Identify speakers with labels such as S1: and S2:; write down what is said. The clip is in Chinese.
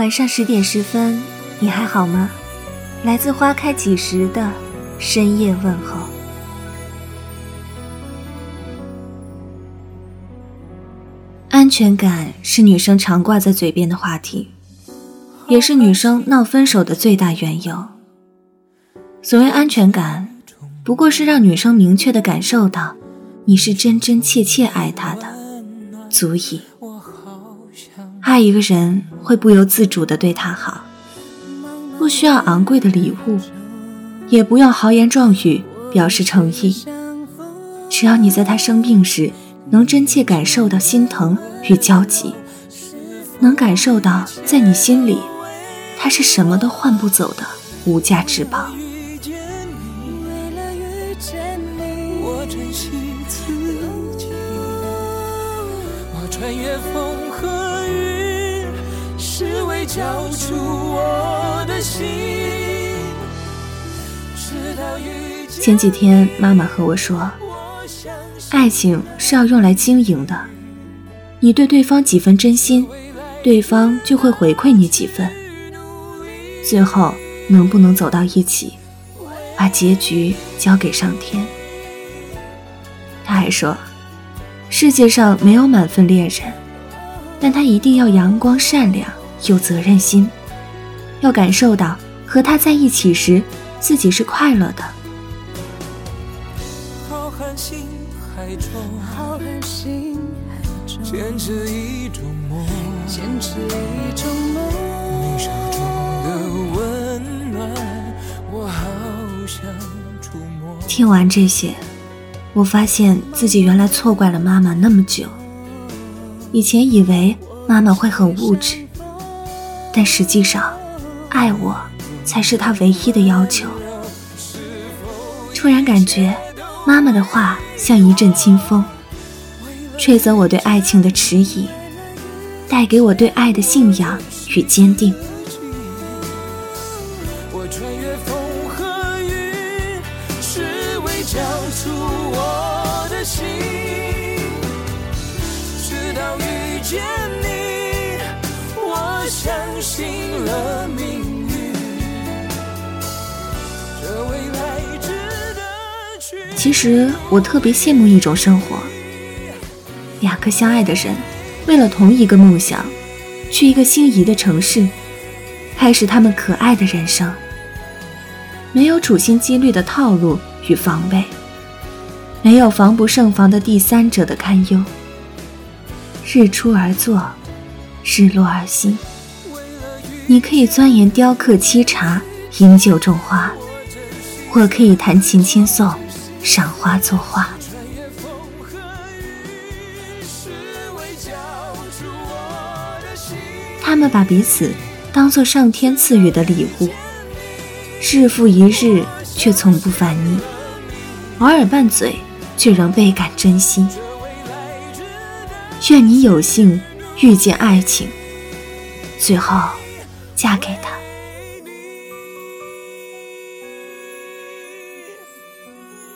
S1: 晚上十点十分，你还好吗？来自花开几时的深夜问候。安全感是女生常挂在嘴边的话题，也是女生闹分手的最大缘由。所谓安全感，不过是让女生明确的感受到你是真真切切爱她的，足矣。爱一个人会不由自主的对他好，不需要昂贵的礼物，也不用豪言壮语表示诚意，只要你在他生病时能真切感受到心疼与焦急，能感受到在你心里他是什么都换不走的无价之宝。穿越风和，交出我的心。前几天，妈妈和我说，爱情是要用来经营的。你对对方几分真心，对方就会回馈你几分。最后能不能走到一起，把结局交给上天。他还说。世界上没有满分恋人，但他一定要阳光善良，有责任心，要感受到和他在一起时自己是快乐的。听完这些。我发现自己原来错怪了妈妈那么久。以前以为妈妈会很物质，但实际上，爱我才是他唯一的要求。突然感觉，妈妈的话像一阵清风，吹走我对爱情的迟疑，带给我对爱的信仰与坚定。我穿越风和雨，是为交出。心，其实我特别羡慕一种生活：两个相爱的人，为了同一个梦想，去一个心仪的城市，开始他们可爱的人生。没有处心积虑的套路与防备。没有防不胜防的第三者的堪忧，日出而作，日落而息。你可以钻研雕刻沏茶，饮酒种花；我可以弹琴轻颂，赏花作画。他们把彼此当作上天赐予的礼物，日复一日，却从不烦腻，偶尔拌嘴。却仍倍感珍惜。愿你有幸遇见爱情，最后嫁给他。